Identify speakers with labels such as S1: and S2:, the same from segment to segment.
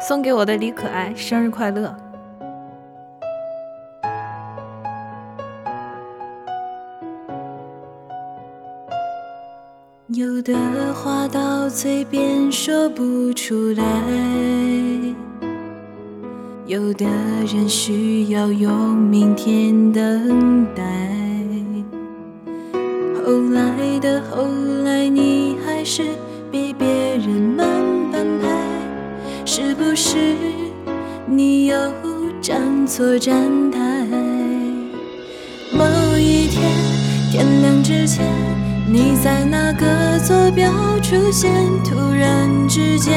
S1: 送给我的李可爱，生日快乐！有的话到嘴边说不出来，有的人需要用明天等待。后来的后来，你还是比别是你又站错站台？某一天天亮之前，你在哪个坐标出现？突然之间，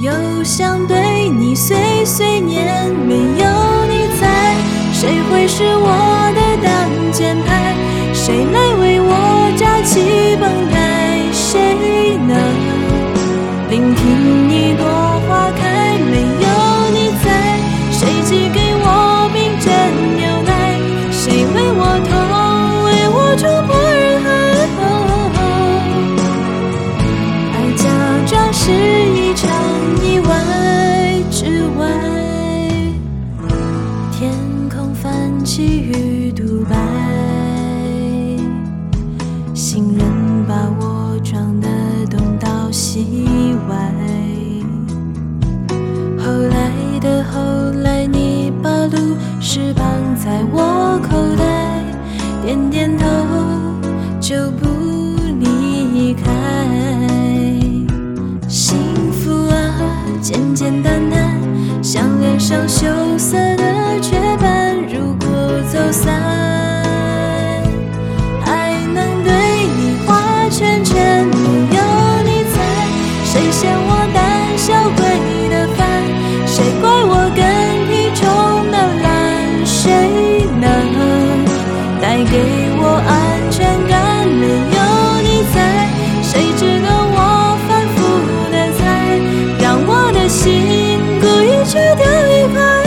S1: 又想对你碎碎念。没有你在，谁会是我聆听一朵花开，没有你在，谁寄给我冰镇牛奶？谁为我痛，为我冲破人海？爱假装是一场意外之外，天空泛起雨独白，就不离开。幸福啊，简简单单，像脸上羞涩的雀斑。如果走散，还能对你画圈圈。有你在谁嫌我胆小鬼的烦？谁怪我跟屁虫的懒？谁能带给我安全感？去掉一半。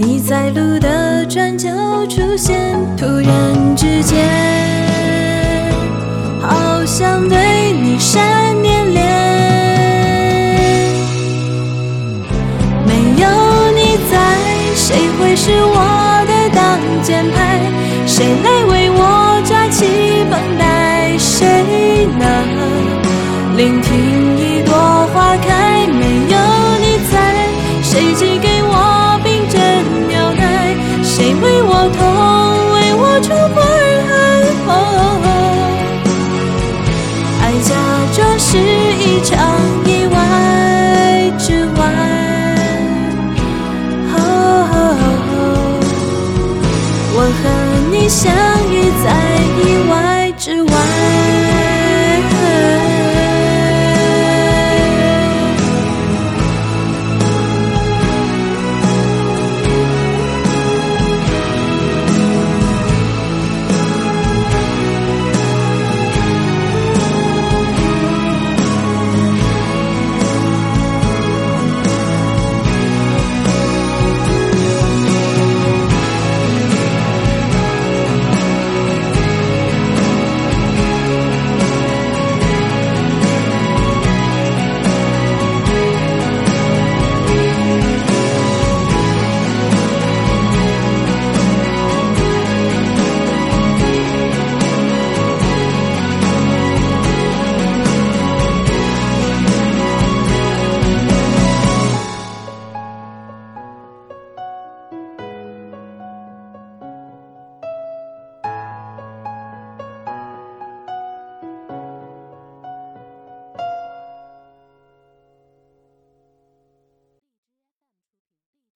S1: 你在路的转角出现，突然之间，好想对你闪电连。没有你在，谁会是我的挡箭牌？是一场意外之外，哦，我和你相遇在意外之外。